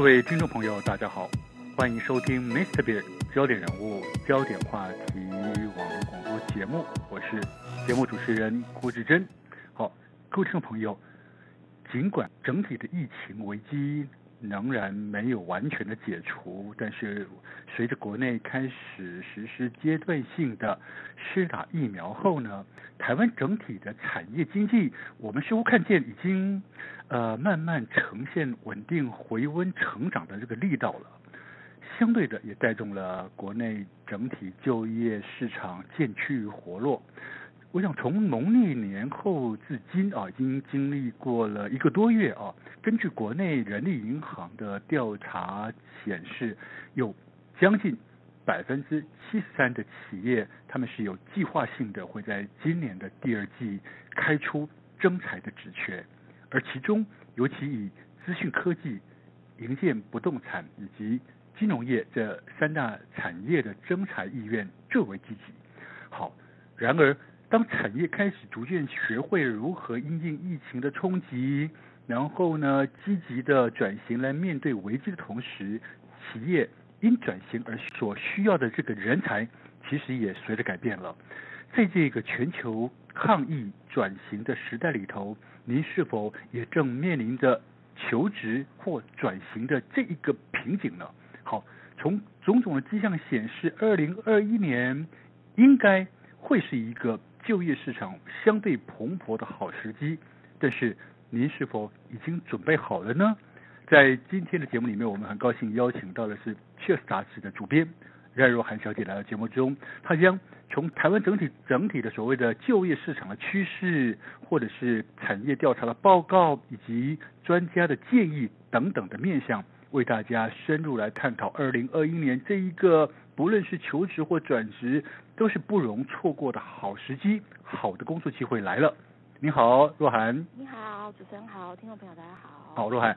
各位听众朋友，大家好，欢迎收听 Mr. b e a r 焦点人物、焦点话题网络广播节目，我是节目主持人郭志珍。好，各位听众朋友，尽管整体的疫情危机仍然没有完全的解除，但是随着国内开始实施阶段性的施打疫苗后呢，台湾整体的产业经济，我们似乎看见已经呃慢慢呈现稳定回温成长的这个力道了，相对的也带动了国内整体就业市场渐趋于活络。我想从农历年后至今啊，已经经历过了一个多月啊。根据国内人力银行的调查显示，有将近百分之七十三的企业，他们是有计划性的会在今年的第二季开出征才的职缺，而其中尤其以资讯科技、营建不动产以及金融业这三大产业的征才意愿最为积极。好，然而。当产业开始逐渐学会如何因应疫情的冲击，然后呢，积极的转型来面对危机的同时，企业因转型而所需要的这个人才，其实也随着改变了。在这个全球抗疫转型的时代里头，您是否也正面临着求职或转型的这一个瓶颈呢？好，从种种的迹象显示，二零二一年应该会是一个。就业市场相对蓬勃的好时机，但是您是否已经准备好了呢？在今天的节目里面，我们很高兴邀请到的是《Cheers》杂志的主编冉若涵小姐来到节目中，她将从台湾整体整体的所谓的就业市场的趋势，或者是产业调查的报告，以及专家的建议等等的面向，为大家深入来探讨二零二一年这一个。不论是求职或转职，都是不容错过的好时机，好的工作机会来了。你好，若涵。你好，主持人好，听众朋友大家好。好，若涵。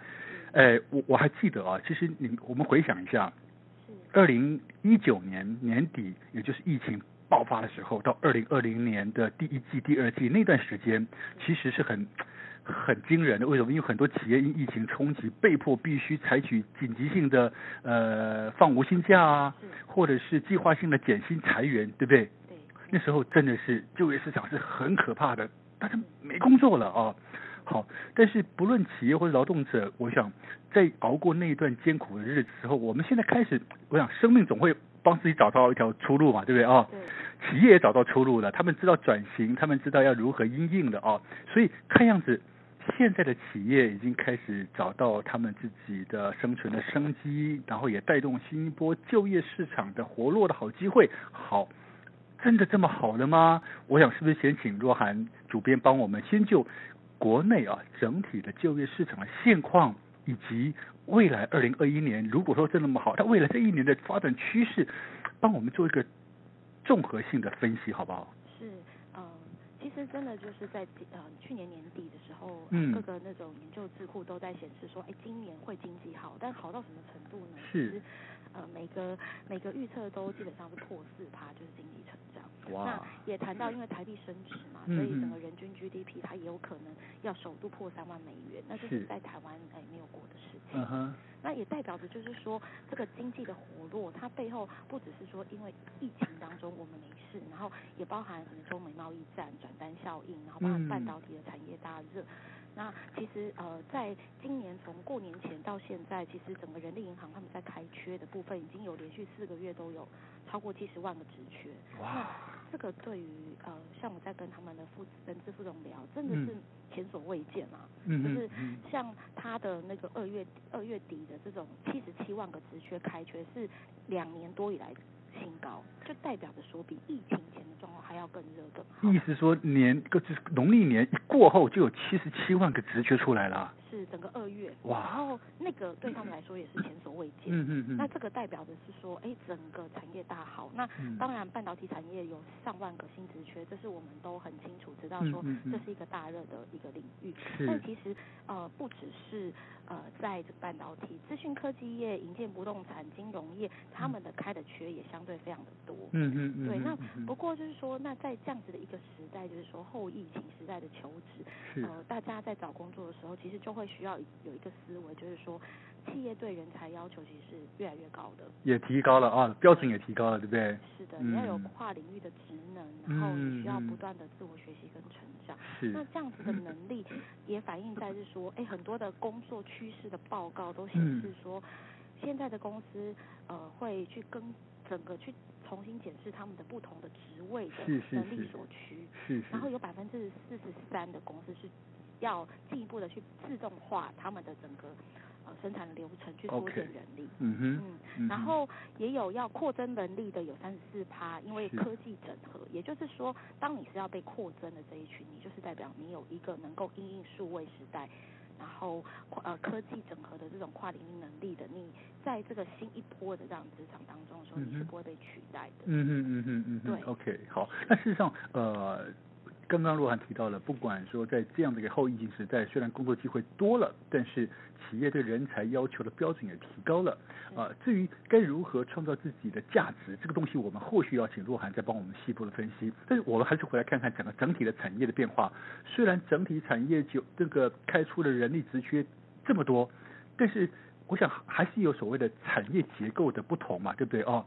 哎，我我还记得啊，其实你我们回想一下，二零一九年年底，也就是疫情爆发的时候，到二零二零年的第一季、第二季那段时间，其实是很。很惊人的，为什么？因为很多企业因疫情冲击，被迫必须采取紧急性的呃放无薪假啊，或者是计划性的减薪裁员，对不对？对。那时候真的是就业市场是很可怕的，大家没工作了啊。好，但是不论企业或者劳动者，我想在熬过那一段艰苦的日子之后，我们现在开始，我想生命总会帮自己找到一条出路嘛，对不对啊？对。企业也找到出路了，他们知道转型，他们知道要如何因应的啊，所以看样子。现在的企业已经开始找到他们自己的生存的生机，然后也带动新一波就业市场的活络的好机会。好，真的这么好的吗？我想是不是先请若涵主编帮我们先就国内啊整体的就业市场的现况，以及未来二零二一年如果说真那么好，它未来这一年的发展趋势，帮我们做一个综合性的分析，好不好是？其实真的就是在呃去年年底的时候，嗯，各个那种研究智库都在显示说，哎，今年会经济好，但好到什么程度呢？是，呃每个每个预测都基本上是破四趴，就是经济成长。哇。那也谈到因为台币升值嘛，嗯，所以整个人均 GDP 它也有可能要首度破三万美元，那就是在台湾哎没有过的。嗯哼。那也代表着就是说，这个经济的活络，它背后不只是说因为疫情当中我们没事，然后也包含可能中美贸易战转单效应，然后包含半导体的产业大热。嗯、那其实呃，在今年从过年前到现在，其实整个人力银行他们在开缺的部分，已经有连续四个月都有超过七十万个职缺。哇！这个对于呃，像我在跟他们的副人资副总聊，真的是前所未见啊。嗯。就是像他的那个二月二月底的这种七十七万个职缺开缺，是两年多以来新高，就代表着说比疫情前的状况还要更热更好。意思说年，就是农历年一过后就有七十七万个职缺出来了。是整个二月。哇。然后那个对他们来说也是前所未见。嗯嗯嗯。那这个代表的是说，哎，整个产业大好。那当然半导体产业有上万个新职缺，这是我们都很清楚知道说这是一个大热的一个领域。是。但其实呃不只是呃在这个半导体、资讯科技业、营建不动产、金融业，他们的开的缺也相对非常的多。嗯嗯嗯。对，那不过就是说，那在这样子的一个时代，就是说后疫情时代的求职，呃，大家在找工作的时候，其实就会需要有一个思维，就是说，企业对人才要求其实是越来越高的，也提高了啊，标准也提高了，对不对？是的，你要有跨领域的职能，嗯、然后你需要不断的自我学习跟成长。是。那这样子的能力也反映在是说，哎，很多的工作趋势的报告都显示说，嗯、现在的公司呃会去跟整个去重新检视他们的不同的职位的能力所趋。是，是，是。然后有百分之四十三的公司是要进一步的去自动化他们的整个。呃，生产流程去缩减人力，嗯哼，嗯，然后也有要扩增能力的有三十四趴，因为科技整合，也就是说，当你是要被扩增的这一群，你就是代表你有一个能够应应数位时代，然后呃科技整合的这种跨领域能力的，你在这个新一波的这样职场当中的时候，你是不会被取代的。嗯哼嗯哼嗯哼，对，OK，好，那事实上呃。刚刚若涵提到了，不管说在这样的一个后疫情时代，虽然工作机会多了，但是企业对人才要求的标准也提高了。啊，至于该如何创造自己的价值，这个东西我们后续要请若涵再帮我们细部的分析。但是我们还是回来看看整个整体的产业的变化。虽然整体产业就这个开出的人力职缺这么多，但是我想还是有所谓的产业结构的不同嘛，对不对？哦，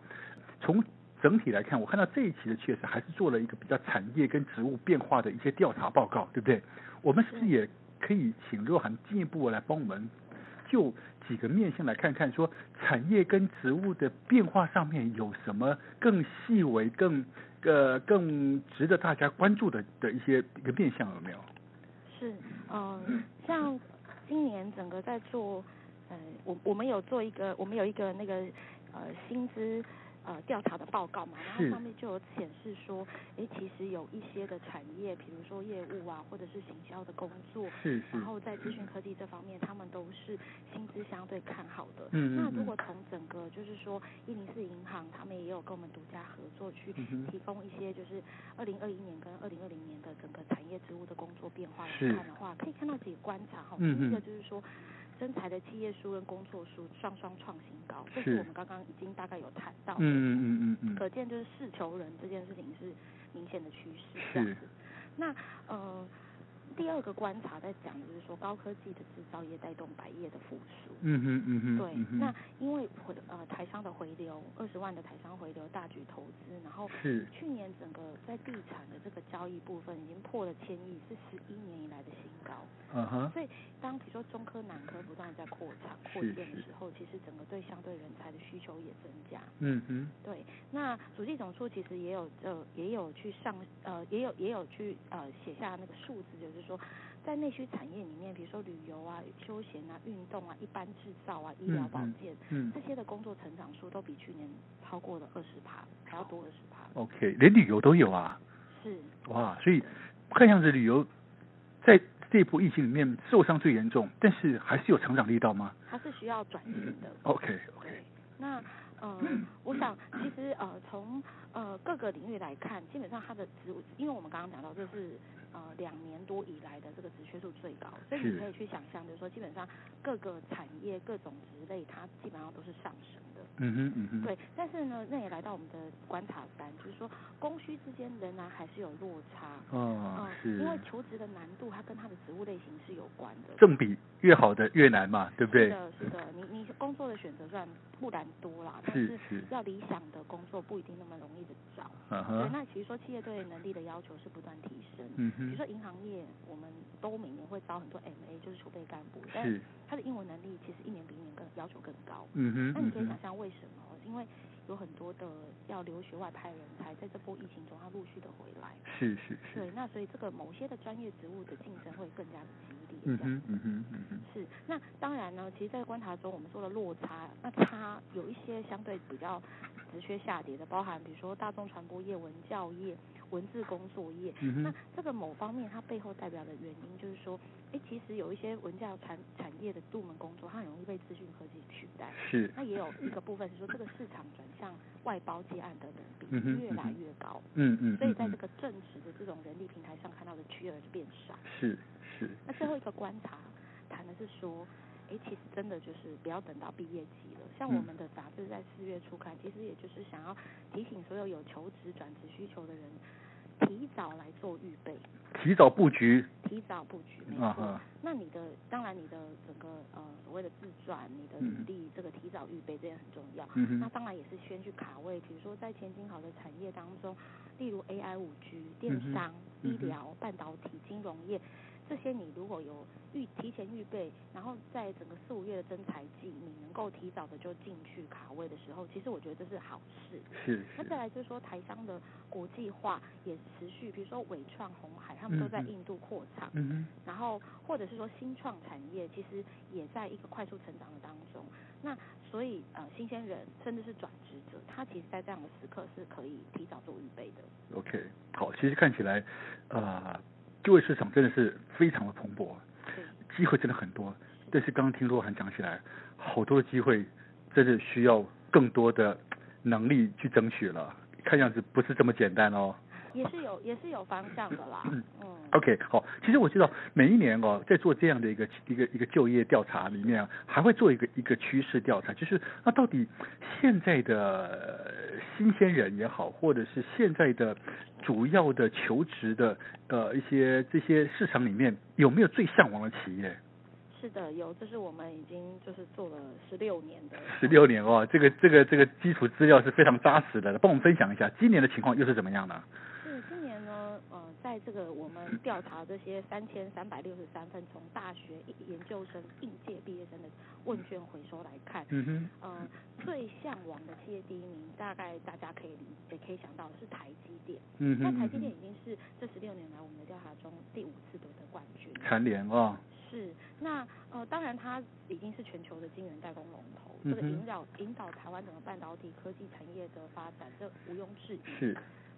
从整体来看，我看到这一期的确实还是做了一个比较产业跟职务变化的一些调查报告，对不对？我们是不是也可以请若涵进一步来帮我们就几个面向来看看，说产业跟职务的变化上面有什么更细微、更呃更值得大家关注的的一些一个面向有没有？是，嗯、呃，像今年整个在做，呃，我我们有做一个，我们有一个那个呃薪资。呃，调查的报告嘛，然后上面就有显示说，哎，其实有一些的产业，比如说业务啊，或者是行销的工作，是，是，然后在资讯科技这方面，他们都是薪资相对看好的。嗯，那如果从整个就是说，一零四银行他们也有跟我们独家合作，去提供一些就是二零二一年跟二零二零年的整个产业职务的工作变化来看的话，可以看到几个观察哈。第一个就是说。征才的企业数跟工作数双双创新高，这是我们刚刚已经大概有谈到的。嗯嗯嗯嗯，可见就是事求人这件事情是明显的趋势。这样子，那呃。第二个观察在讲的就是说，高科技的制造业带动百业的复苏。嗯哼嗯哼。对，嗯、那因为回呃台商的回流，二十万的台商回流，大举投资，然后是去年整个在地产的这个交易部分已经破了千亿，是十一年以来的新高。嗯哼。所以当比如说中科、南科不断在扩厂扩建的时候，其实整个对相对人才的需求也增加。嗯哼。对，那主计总处其实也有呃也有去上呃也有也有去呃写下那个数字，就是。说在内需产业里面，比如说旅游啊、休闲啊、运动啊、一般制造啊、医疗保健，嗯，嗯，这些的工作成长数都比去年超过了二十趴，还要多二十趴。OK，连旅游都有啊。是。哇，所以看样子旅游在这一波疫情里面受伤最严重，但是还是有成长力道吗？它是需要转型的。OK OK。那呃，我想其实呃从呃各个领域来看，基本上它的职务，因为我们刚刚讲到这是。呃，两年多以来的这个职缺数最高，所以你可以去想象，就是说，基本上各个产业、各种职类，它基本上都是上升的。嗯哼，嗯哼。对，但是呢，那也来到我们的观察单，就是说，供需之间仍然还是有落差。哦，是。因为求职的难度，它跟它的职务类型是有关的。正比越好的越难嘛，对不对？是的，是的。你你工作的选择虽然不然多啦，但是要理想的工作不一定那么容易的找。嗯哼。对，那其实说企业对能力的要求是不断提升。嗯哼。比如说银行业，我们都每年会招很多 MA，就是储备干部，但是他的英文能力其实一年比一年更要求更高。嗯哼。那你可以想象为什么？因为有很多的要留学外派人才，在这波疫情中，他陆续的回来。是是是。对，那所以这个某些的专业职务的竞争会更加的激烈。嗯哼嗯哼嗯哼。是，那当然呢，其实，在观察中，我们说的落差，那差有一些相对比较直缺下跌的，包含比如说大众传播业、文教业。文字工作业，嗯、那这个某方面它背后代表的原因就是说，哎，其实有一些文教产产业的部门工作，它很容易被资讯科技取代。是。那也有一个部分是说，这个市场转向外包接案的人比例越来越高。嗯嗯。所以在这个正职的这种人力平台上看到的缺额就变少。是是。那最后一个观察谈的是说，哎，其实真的就是不要等到毕业季了。像我们的杂志在四月初刊，其实也就是想要提醒所有有求职转职需求的人。提早来做预备。提早布局。提早布局，没错。啊、那你的当然你的整个呃所谓的自传，你的履历，这个提早预备这也很重要。嗯。那当然也是先去卡位，比如说在前景好的产业当中，例如 AI、五 G、电商、嗯、医疗、半导体、金融业。这些你如果有预提前预备，然后在整个四五月的征才季，你能够提早的就进去卡位的时候，其实我觉得这是好事。是。是那再来就是说台商的国际化也持续，比如说伟创、红海，他们都在印度扩厂。嗯哼。然后或者是说新创产业，其实也在一个快速成长的当中。那所以呃，新鲜人甚至是转职者，他其实在这样的时刻是可以提早做预备的。OK，好，其实看起来，呃。就业市场真的是非常的蓬勃，机会真的很多。但是刚刚听洛涵讲起来，好多的机会真的需要更多的能力去争取了。看样子不是这么简单哦。也是有 也是有方向的啦。嗯。OK，好。其实我知道每一年哦，在做这样的一个一个一个就业调查里面，还会做一个一个趋势调查，就是那到底现在的新鲜人也好，或者是现在的。主要的求职的呃一些这些市场里面有没有最向往的企业？是的，有，这是我们已经就是做了十六年的。十六年哦，这个这个这个基础资料是非常扎实的，帮我们分享一下今年的情况又是怎么样呢？这个我们调查这些三千三百六十三份从大学研究生应届毕业生的问卷回收来看，嗯哼，呃，最向往的企业第一名，大概大家可以理也可以想到是台积电，嗯哼，那台积电已经是这十六年来我们的调查中第五次夺得冠军。蝉联哦。是，那呃，当然它已经是全球的晶圆代工龙头，这个引导引导台湾整个半导体科技产业的发展，这毋庸置疑。是。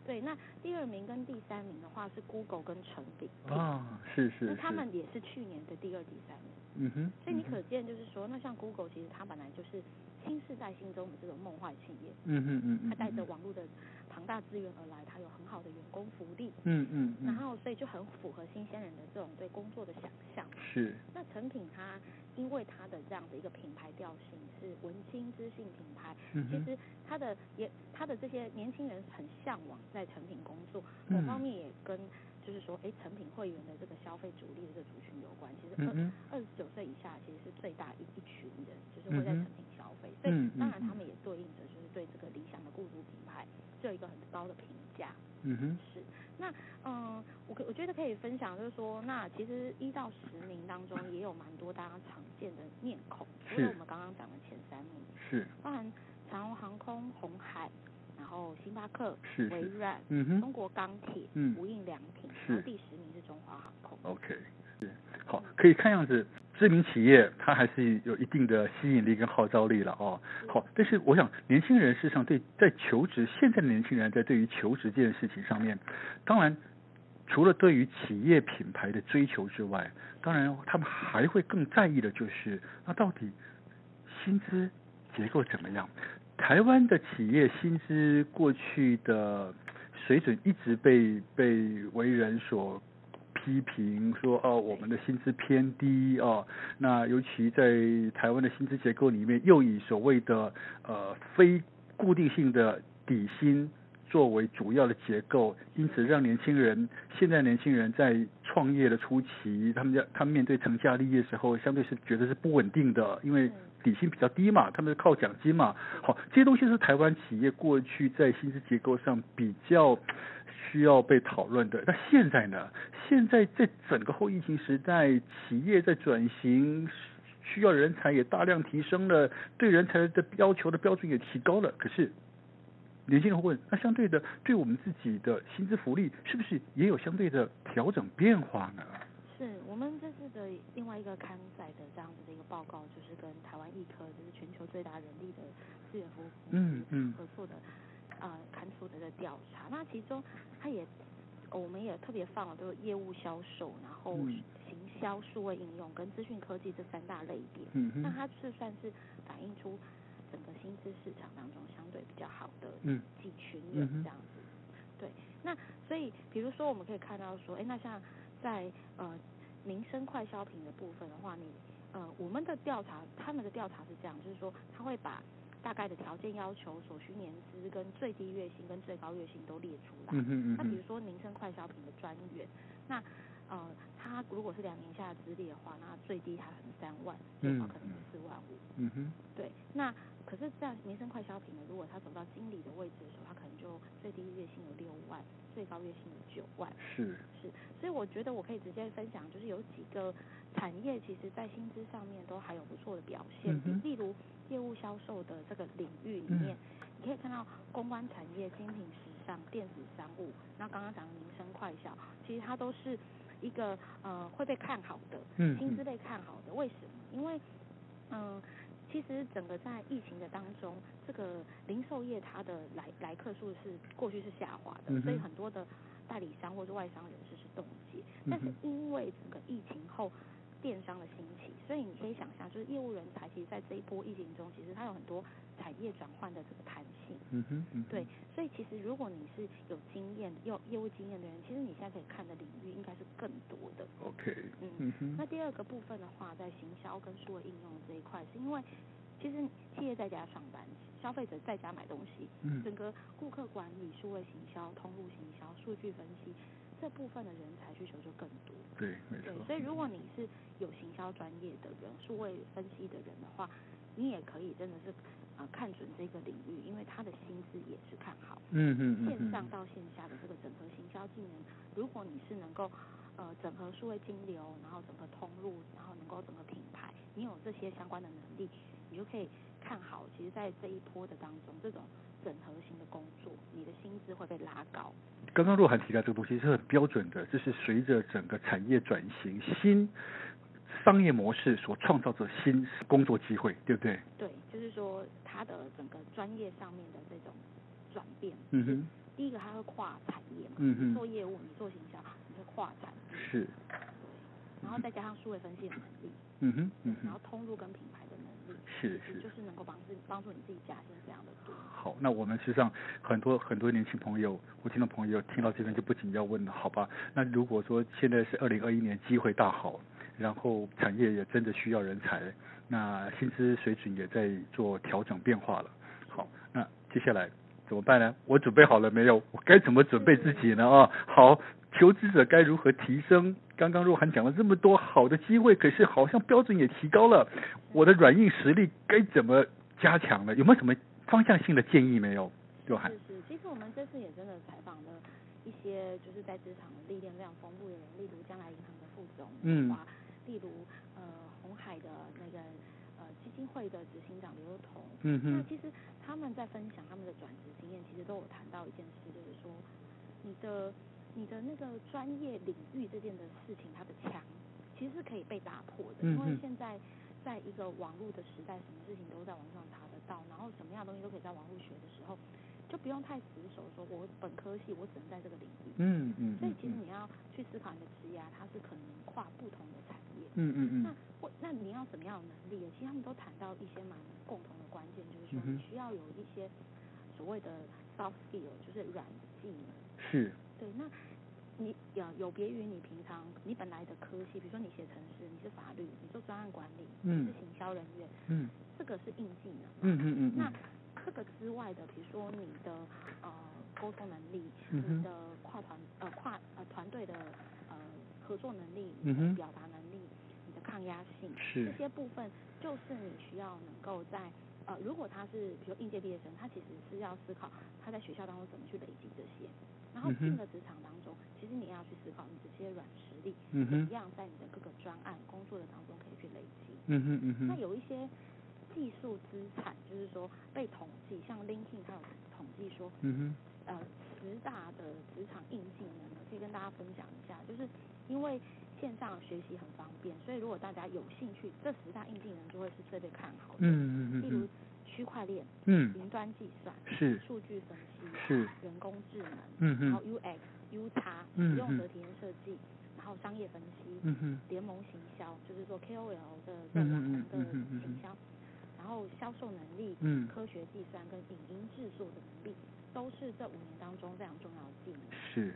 对，那第二名跟第三名的话是 Google 跟成品。啊，是是。那他们也是去年的第二、第三名。嗯哼。所以你可见就是说，那像 Google 其实它本来就是新世代心中的这种梦幻企业。嗯哼嗯嗯。它带着网络的庞大资源而来，它有很好的员工福利。嗯嗯。然后所以就很符合新鲜人的这种对工作的想象。是。那成品它因为它的这样的一个品牌调性是文青知性品牌，其实它的也它的这些年轻人很向往在成品工作，某方面也跟就是说，哎，成品会员的这个消费主力的这个族群有关。其实二二十九岁以下其实是最大一一群人，就是会在成品消费。所以当然他们也对应着就是对这个理想的雇主品牌，就有一个很高的评价。嗯哼，是。那嗯，我可我觉得可以分享，就是说，那其实一到十名当中也有蛮多大家常见的面孔，除了我们刚刚讲的前三名，是包含长荣航空、红海。然后星巴克、微软、嗯哼、中国钢铁、嗯、无印良品，是。然后第十名是中华航空。OK，是。好，可以看样子知名企业它还是有一定的吸引力跟号召力了哦。好，但是我想年轻人事实上对在求职，现在的年轻人在对于求职这件事情上面，当然除了对于企业品牌的追求之外，当然他们还会更在意的就是那到底薪资结构怎么样？台湾的企业薪资过去的水准一直被被为人所批评，说哦，我们的薪资偏低哦。那尤其在台湾的薪资结构里面，又以所谓的呃非固定性的底薪作为主要的结构，因此让年轻人现在年轻人在创业的初期，他们要他们面对成家立业的时候，相对是觉得是不稳定的，因为。底薪比较低嘛，他们是靠奖金嘛。好，这些东西是台湾企业过去在薪资结构上比较需要被讨论的。那现在呢？现在在整个后疫情时代，企业在转型，需要人才也大量提升了，对人才的要求的标准也提高了。可是年轻人会问，那相对的，对我们自己的薪资福利，是不是也有相对的调整变化呢？一个刊载的这样子的一个报告，就是跟台湾易科，就是全球最大人力的资源服务公司合作的，呃，刊出的这个调查。那其中，它也，我们也特别放了，就是业务销售，然后行销、数位应用跟资讯科技这三大类别。嗯嗯。那它是算是反映出整个薪资市场当中相对比较好的几群人这样子。对。那所以，比如说我们可以看到说，哎，那像。在呃民生快消品的部分的话，你呃我们的调查，他们的调查是这样，就是说他会把大概的条件要求、所需年资跟最低月薪跟最高月薪都列出来。嗯嗯，那比如说民生快消品的专员，那呃他如果是两年下的资历的话，那最低还可能三万，最高可能四万五。嗯哼。对，那可是这样民生快消品呢，如果他走到经理的位置的时候，他可能就最低月薪有六万，最高月薪有九万。是是，所以我觉得我可以直接分享，就是有几个产业，其实在薪资上面都还有不错的表现。嗯、例如业务销售的这个领域里面，嗯、你可以看到公关产业、精品时尚、电子商务，那刚刚讲的民生快消，其实它都是一个呃会被看好的，嗯薪资被看好的。为什么？因为嗯。呃其实整个在疫情的当中，这个零售业它的来来客数是过去是下滑的，嗯、所以很多的代理商或者外商人士是冻结。但是因为整个疫情后电商的兴起，所以你可以想象，就是业务人才其实在这一波疫情中，其实它有很多产业转换的这个弹性。嗯哼，嗯哼对，所以其实如果你是有经验、有业务经验的人，其实你现在可以看的领域应该是更多的。OK，嗯，嗯哼那第二个部分的话，在行销跟数位应用这一块，是因为其实企业在家上班，消费者在家买东西，嗯，整个顾客管理、数位行销、通路行销、数据分析这部分的人才需求就更多。对，没错。对，所以如果你是有行销专业的人、数位分析的人的话，你也可以真的是。啊，看准这个领域，因为他的薪资也是看好。嗯嗯嗯。线上到线下的这个整合行销技能，如果你是能够呃整合数位金流，然后整合通路，然后能够整合品牌，你有这些相关的能力，你就可以看好。其实，在这一波的当中，这种整合型的工作，你的薪资会被拉高。刚刚若涵提到这个东西是很标准的，就是随着整个产业转型，新商业模式所创造的新工作机会，对不对？对，就是说。它的整个专业上面的这种转变，嗯哼，第一个它会跨产业嘛，嗯哼，你做业务，你做行销，你会跨产业，是，然后再加上数位分析的能力，嗯哼，嗯哼，然后通路跟品牌是是，就是能够帮助帮助你自己加薪这样的多。好，那我们实际上很多很多年轻朋友，我听到朋友听到这边就不仅要问了，好吧？那如果说现在是二零二一年，机会大好，然后产业也真的需要人才。那薪资水准也在做调整变化了。好，那接下来怎么办呢？我准备好了没有？我该怎么准备自己呢？啊，好，求职者该如何提升？刚刚若涵讲了这么多好的机会，可是好像标准也提高了，我的软硬实力该怎么加强呢？有没有什么方向性的建议没有？若涵。是是，其实我们这次也真的采访了一些就是在职场历练非常丰富的人，例如将来银行的副总，嗯，例如红。海的那个呃基金会的执行长刘幼彤，嗯哼，那其实他们在分享他们的转职经验，其实都有谈到一件事，就是说你的你的那个专业领域这件的事情，它的墙其实是可以被打破的，因为现在在一个网络的时代，什么事情都在网上查得到，然后什么样的东西都可以在网络学的时候，就不用太死守，说我本科系我只能在这个领域，嗯嗯，所以其实你要去思考你的职业，它是可能跨不同的产业，嗯嗯嗯，那。那你要怎么样的能力？其实他们都谈到一些蛮共同的关键，就是说你需要有一些所谓的 soft skill，就是软技能。是。对，那你有有别于你平常你本来的科系，比如说你写程式，你是法律，你做专案管理，嗯，是行销人员，嗯，这个是硬技能。嗯嗯嗯。那这个之外的，比如说你的呃沟通能力，你的跨团呃跨呃团队的呃合作能力，嗯哼，表达能力。你的抗压性是这些部分，就是你需要能够在呃，如果他是比如应届毕业生，他其实是要思考他在学校当中怎么去累积这些，然后进了职场当中，其实你要去思考你这些软实力，怎么样在你的各个专案工作的当中可以去累积。嗯哼嗯哼。那有一些技术资产，就是说被统计，像 LinkedIn 它有统计说，嗯哼，呃，十大的职场硬技能，可以跟大家分享一下，就是因为。线上学习很方便，所以如果大家有兴趣，这十大硬技能就会是最被看好的。嗯嗯嗯。例如区块链，嗯，云端计算，是，数据分析，是，人工智能，嗯哼，然后 UX、UX，使用者体验设计，然后商业分析，嗯哼，联盟行销，就是说 KOL 的这网红的行销，然后销售能力，嗯，科学计算跟影音制作的能力，都是这五年当中非常重要的技能。是。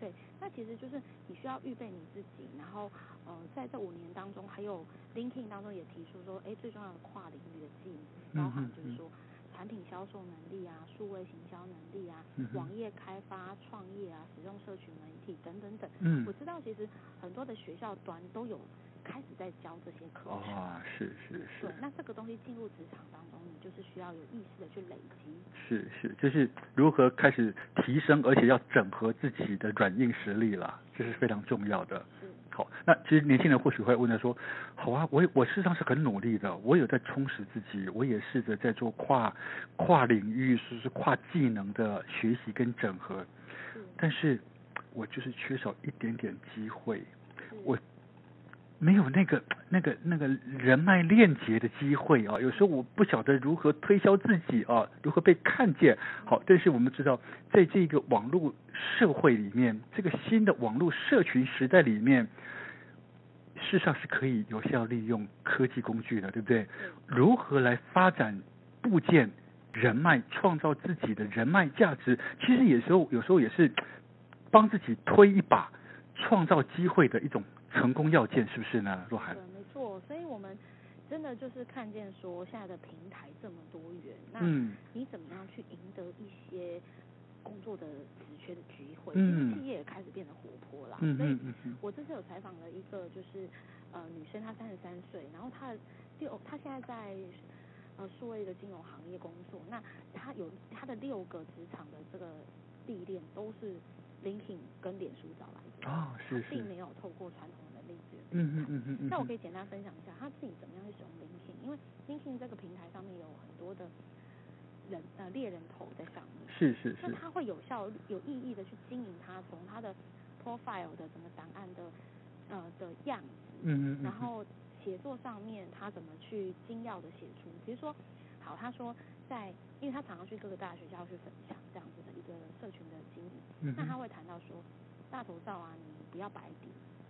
对，那其实就是你需要预备你自己，然后呃，在这五年当中，还有 LinkedIn 当中也提出说，哎，最重要的跨领域的技能，包含就是说产品销售能力啊，数位行销能力啊，嗯、网页开发创业啊，使用社群媒体等等等。嗯，我知道其实很多的学校端都有开始在教这些课程。啊、哦，是是是。对，那这个东西进入职场当中，你就是需要有意识的去累积。是是，就是如何开始提升，而且要整合自己的软硬实力了，这是非常重要的。好，那其实年轻人或许会问他说，好啊，我我事实上是很努力的，我有在充实自己，我也试着在做跨跨领域，就是跨技能的学习跟整合，但是我就是缺少一点点机会，我。没有那个那个那个人脉链接的机会啊，有时候我不晓得如何推销自己啊，如何被看见。好，但是我们知道，在这个网络社会里面，这个新的网络社群时代里面，事实上是可以有效利用科技工具的，对不对？如何来发展部件人脉，创造自己的人脉价值，其实有时候有时候也是帮自己推一把，创造机会的一种。成功要件是不是呢，若涵？对，没错。所以我们真的就是看见说，现在的平台这么多元，那你怎么样去赢得一些工作的职缺的机会？嗯，企业也开始变得活泼了。嗯嗯嗯。所以我这次有采访了一个，就是呃女生，她三十三岁，然后她六，她现在在呃数位的金融行业工作。那她有她的六个职场的这个历练都是。LinkedIn 跟脸书找来的啊，是是，并没有透过传统的例子。嗯嗯嗯嗯嗯。那我可以简单分享一下他自己怎么样去使用 LinkedIn，因为 LinkedIn 这个平台上面有很多的人呃猎人头在上面。是是是。那他会有效有意义的去经营他从他的 profile 的整个档案的呃的样子。嗯嗯。然后写作上面他怎么去精要的写出，比如说，好，他说在，因为他常常去各个大学校去分享这样子的一个社群的经营。那他会谈到说，大头照啊，你不要白底，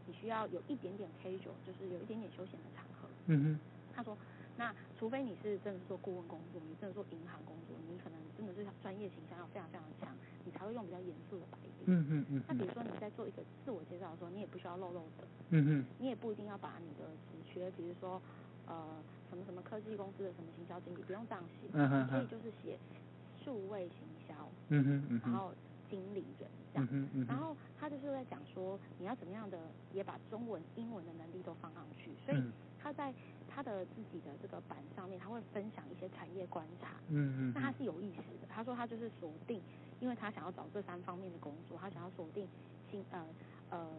你需要有一点点 casual，就是有一点点休闲的场合。嗯哼。他说，那除非你是真的是做顾问工作，你真的做银行工作，你可能真的是专业形象要非常非常强，你才会用比较严肃的白底。嗯嗯嗯。那比如说你在做一个自我介绍的时候，你也不需要露露的。嗯哼。你也不一定要把你的职缺，比如说呃什么什么科技公司的什么行销经理，不用这样写。嗯哼。你可以就是写数位行销。嗯哼嗯。然后。经理人这样，然后他就是在讲说，你要怎么样的也把中文、英文的能力都放上去。所以他在他的自己的这个板上面，他会分享一些产业观察。嗯嗯。那他是有意思的，他说他就是锁定，因为他想要找这三方面的工作，他想要锁定新呃呃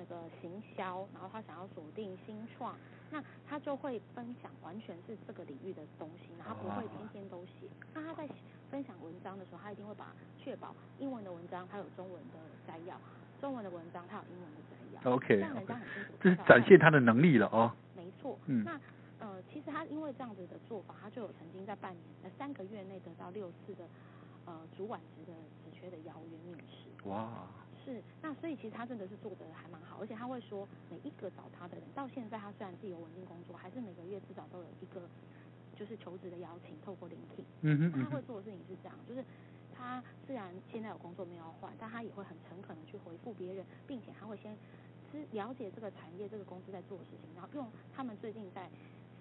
那个行销，然后他想要锁定新创，那他就会分享完全是这个领域的东西，然后不会天天都写。那他在。分享文章的时候，他一定会把确保英文的文章他有中文的摘要，中文的文章他有英文的摘要。OK，这样人家很清楚。这是展现他的能力了哦。没错。嗯。那呃，其实他因为这样子的做法，他就有曾经在半年、呃三个月内得到六次的呃主管职的职缺的邀约面试。哇。是，那所以其实他真的是做的还蛮好，而且他会说每一个找他的人，到现在他虽然自己有稳定工作，还是每个月至少都有一个。就是求职的邀请，透过 LinkedIn，嗯哼，那他会做的事情是这样，就是他虽然现在有工作没有换，但他也会很诚恳的去回复别人，并且他会先知了解这个产业、这个公司在做的事情，然后用他们最近在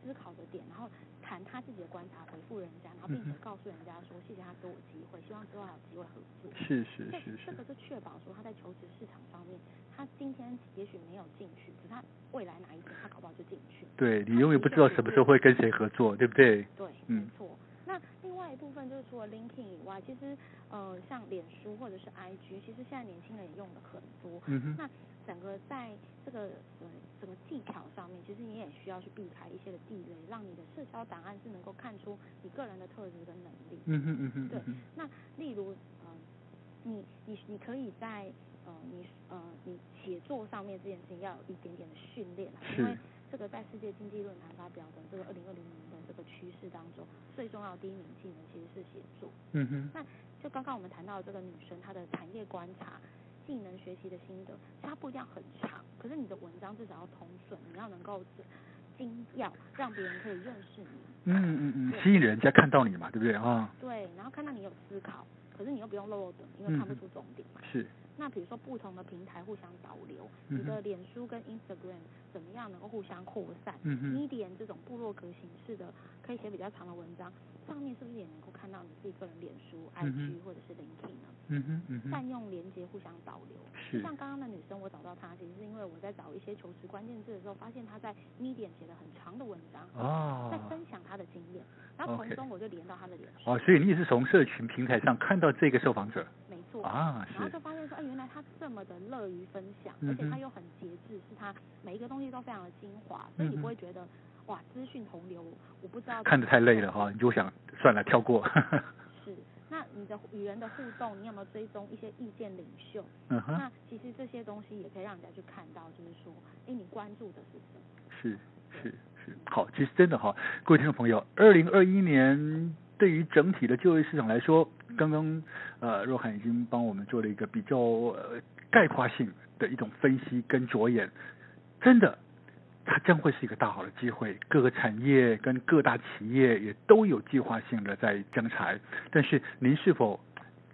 思考的点，然后谈他自己的观察，回复人家，然后并且告诉人家说谢谢他给我机会，希望之后还有机会合作。是是是是。这个是确保说他在求职市场上面，他今天也许没有进去，可是他未来哪一天他搞不好就进去。对，你永远不知道什么时候会跟谁合作，对不对？对，没错。外一部分就是除了 LinkedIn 以外，其实呃像脸书或者是 IG，其实现在年轻人也用的很多。嗯哼。那整个在这个呃整个技巧上面，其实你也需要去避开一些的地雷，让你的社交档案是能够看出你个人的特质跟能力。嗯哼嗯哼。对。那例如呃你你你可以在呃你呃你写作上面这件事情要有一点点的训练，因为。这个在世界经济论坛发表的这个二零二零年的这个趋势当中，最重要的第一名技能其实是写作。嗯哼。那就刚刚我们谈到的这个女生，她的产业观察、技能学习的心得，它不一定要很长，可是你的文章至少要通顺，你要能够精要，让别人可以认识你。嗯嗯嗯，吸引人家看到你嘛，对不对啊？对，然后看到你有思考，可是你又不用漏漏的，因为看不出重点嘛。是。那比如说不同的平台互相导流，你的脸书跟 Instagram 怎么样能够互相扩散？嗯嗯。Medium 这种部落格形式的，可以写比较长的文章，上面是不是也能够看到你自己个人脸书、IG 或者是 LinkedIn 呢？嗯哼嗯哼。善用连接互相导流。是。像刚刚的女生，我找到她，其实是我在找一些求职关键字的时候，发现他在 Medium 写了很长的文章，哦，在分享他的经验，然后从中我就连到他的脸书。哦，所以你也是从社群平台上看到这个受访者？没错。啊，然后就发现说，哎，原来他这么的乐于分享，而且他又很节制，是他每一个东西都非常的精华，所以你不会觉得。哇，资讯洪流，我不知道看得太累了哈，你就想算了跳过。是，那你的与人的互动，你有没有追踪一些意见领袖？嗯哼。那其实这些东西也可以让人家去看到，就是说，哎，你关注的是什么？是是是，好，其实真的哈，各位听众朋友，二零二一年对于整体的就业市场来说，刚刚呃若涵已经帮我们做了一个比较呃概括性的一种分析跟着眼，真的。它将会是一个大好的机会，各个产业跟各大企业也都有计划性的在征才，但是您是否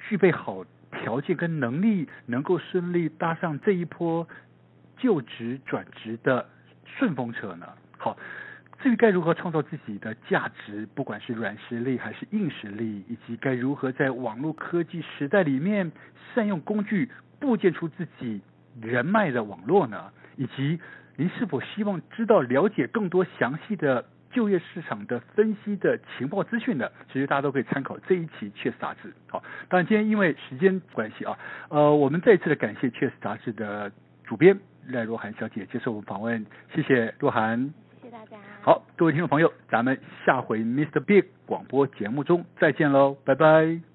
具备好条件跟能力，能够顺利搭上这一波就职转职的顺风车呢？好，至于该如何创造自己的价值，不管是软实力还是硬实力，以及该如何在网络科技时代里面善用工具，构建出自己人脉的网络呢？以及您是否希望知道了解更多详细的就业市场的分析的情报资讯呢？其实大家都可以参考这一期《确实》杂志。好，当然今天因为时间关系啊，呃，我们再一次的感谢《确实》杂志的主编赖若涵小姐接受我们访问，谢谢若涵。谢谢大家。好，各位听众朋友，咱们下回 Mr. Big 广播节目中再见喽，拜拜。